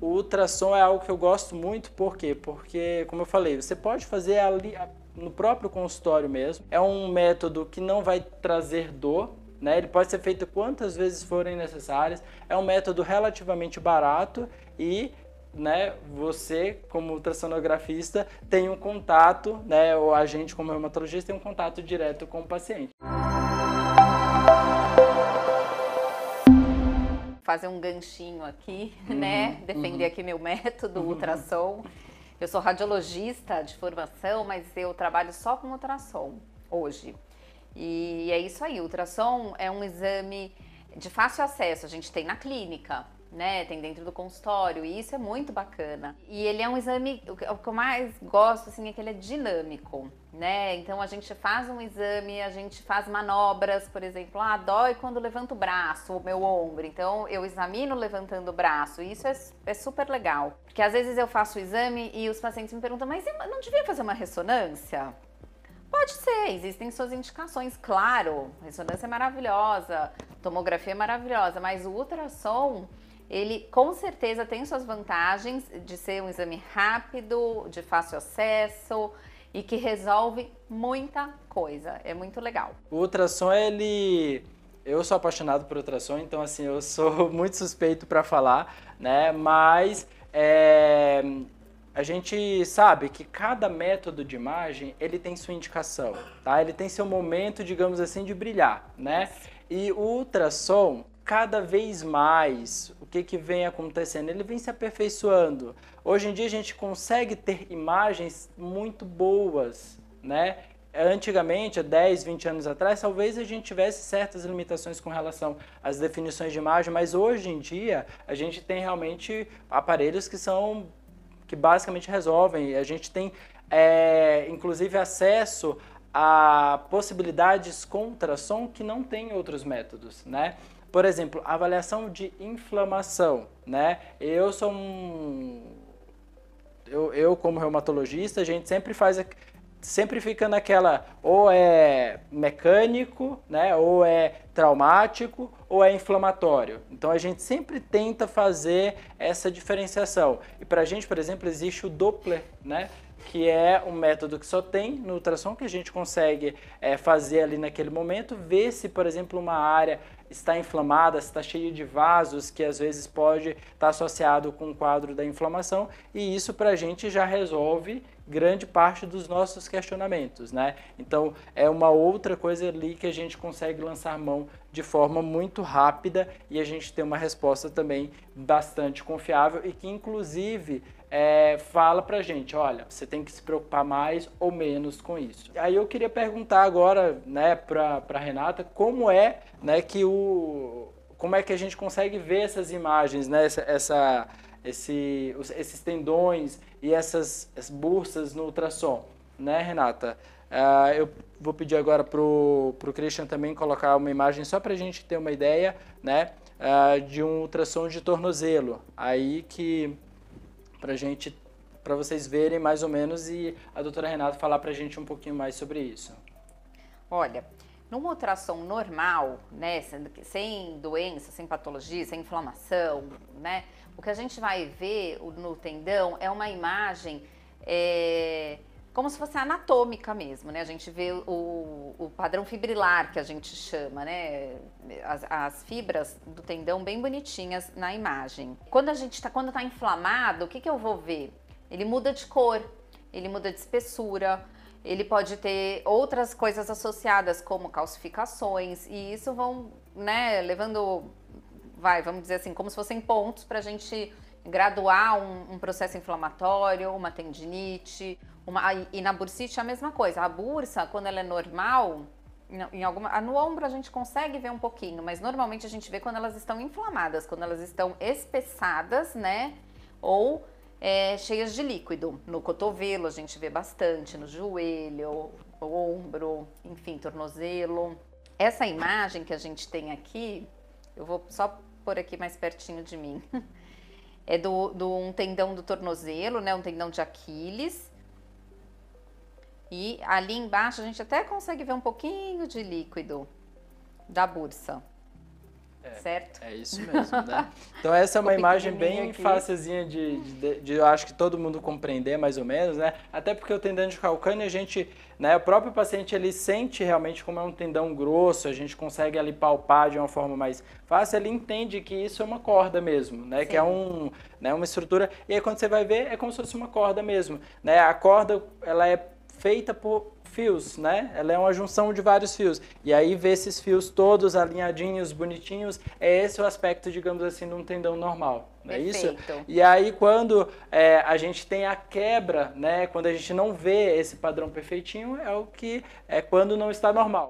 o ultrassom é algo que eu gosto muito, por quê? Porque, como eu falei, você pode fazer ali no próprio consultório mesmo. É um método que não vai trazer dor, né? Ele pode ser feito quantas vezes forem necessárias. É um método relativamente barato e né, você, como ultrassonografista, tem um contato, né, ou a gente, como reumatologista, tem um contato direto com o paciente. Fazer um ganchinho aqui, uhum, né, defender uhum. aqui meu método, uhum. ultrassom. Eu sou radiologista de formação, mas eu trabalho só com ultrassom hoje. E é isso aí, ultrassom é um exame de fácil acesso, a gente tem na clínica, né? Tem dentro do consultório e isso é muito bacana. E ele é um exame, o que eu mais gosto assim é que ele é dinâmico, né? Então a gente faz um exame, a gente faz manobras, por exemplo, ah, dói quando levanto o braço, o meu ombro. Então eu examino levantando o braço. E isso é, é super legal. Porque às vezes eu faço o exame e os pacientes me perguntam, mas não devia fazer uma ressonância? Pode ser, existem suas indicações, claro. Ressonância é maravilhosa, tomografia é maravilhosa, mas o ultrassom ele com certeza tem suas vantagens de ser um exame rápido, de fácil acesso e que resolve muita coisa. É muito legal. O ultrassom, ele. Eu sou apaixonado por ultrassom, então assim, eu sou muito suspeito para falar, né? Mas é, a gente sabe que cada método de imagem ele tem sua indicação, tá? Ele tem seu momento, digamos assim, de brilhar, né? E o ultrassom, cada vez mais, o que, que vem acontecendo? Ele vem se aperfeiçoando. Hoje em dia a gente consegue ter imagens muito boas, né? Antigamente, há 10, 20 anos atrás, talvez a gente tivesse certas limitações com relação às definições de imagem, mas hoje em dia a gente tem realmente aparelhos que são que basicamente resolvem. A gente tem, é, inclusive, acesso a possibilidades com ultrassom que não tem outros métodos, né? Por exemplo, avaliação de inflamação, né? Eu sou um... Eu, eu como reumatologista, a gente sempre faz... Sempre fica naquela, ou é mecânico, né? Ou é traumático, ou é inflamatório. Então a gente sempre tenta fazer essa diferenciação. E para a gente, por exemplo, existe o Doppler, né? Que é um método que só tem no ultrassom, que a gente consegue é, fazer ali naquele momento, ver se, por exemplo, uma área está inflamada, se está cheia de vasos, que às vezes pode estar tá associado com o quadro da inflamação, e isso para a gente já resolve grande parte dos nossos questionamentos, né? Então é uma outra coisa ali que a gente consegue lançar mão de forma muito rápida e a gente tem uma resposta também bastante confiável e que inclusive é, fala pra gente, olha, você tem que se preocupar mais ou menos com isso. Aí eu queria perguntar agora, né, pra, pra Renata, como é, né, que o... Como é que a gente consegue ver essas imagens, né, essa, essa esse, esses tendões e essas, essas bursas no ultrassom, né, Renata? Uh, eu vou pedir agora para o Christian também colocar uma imagem só para a gente ter uma ideia, né, uh, de um ultrassom de tornozelo, aí que para gente, para vocês verem mais ou menos e a doutora Renata falar para a gente um pouquinho mais sobre isso. Olha, num ultrassom normal, né, sem doença, sem patologia, sem inflamação, né, o que a gente vai ver no tendão é uma imagem é, como se fosse anatômica mesmo, né? A gente vê o, o padrão fibrilar que a gente chama, né? As, as, fibras do tendão bem bonitinhas na imagem. Quando a gente está, quando está inflamado, o que, que eu vou ver? Ele muda de cor, ele muda de espessura, ele pode ter outras coisas associadas como calcificações e isso vão, né, levando vai, vamos dizer assim, como se fossem pontos para a gente graduar um, um, processo inflamatório, uma tendinite, uma, e na bursite a mesma coisa. A bursa, quando ela é normal, em alguma, no ombro a gente consegue ver um pouquinho, mas normalmente a gente vê quando elas estão inflamadas, quando elas estão espessadas, né? Ou é, cheias de líquido. No cotovelo a gente vê bastante, no joelho, ombro, enfim, tornozelo. Essa imagem que a gente tem aqui, eu vou só por aqui mais pertinho de mim. É do, do um tendão do tornozelo, né? Um tendão de Aquiles. E ali embaixo a gente até consegue ver um pouquinho de líquido da bursa. É, certo? É isso mesmo, né? Então essa é uma imagem bem fácilzinha de, de, de, eu acho que todo mundo compreender mais ou menos, né? Até porque o tendão de calcâneo, a gente, né, o próprio paciente ele sente realmente como é um tendão grosso, a gente consegue ali palpar de uma forma mais fácil, ele entende que isso é uma corda mesmo, né? Sim. Que é um, né, uma estrutura, e aí quando você vai ver, é como se fosse uma corda mesmo, né? A corda, ela é feita por fios, né? Ela é uma junção de vários fios. E aí ver esses fios todos alinhadinhos, bonitinhos, é esse o aspecto, digamos assim, de um tendão normal. Não é isso? E aí quando é, a gente tem a quebra, né? Quando a gente não vê esse padrão perfeitinho, é o que é quando não está normal.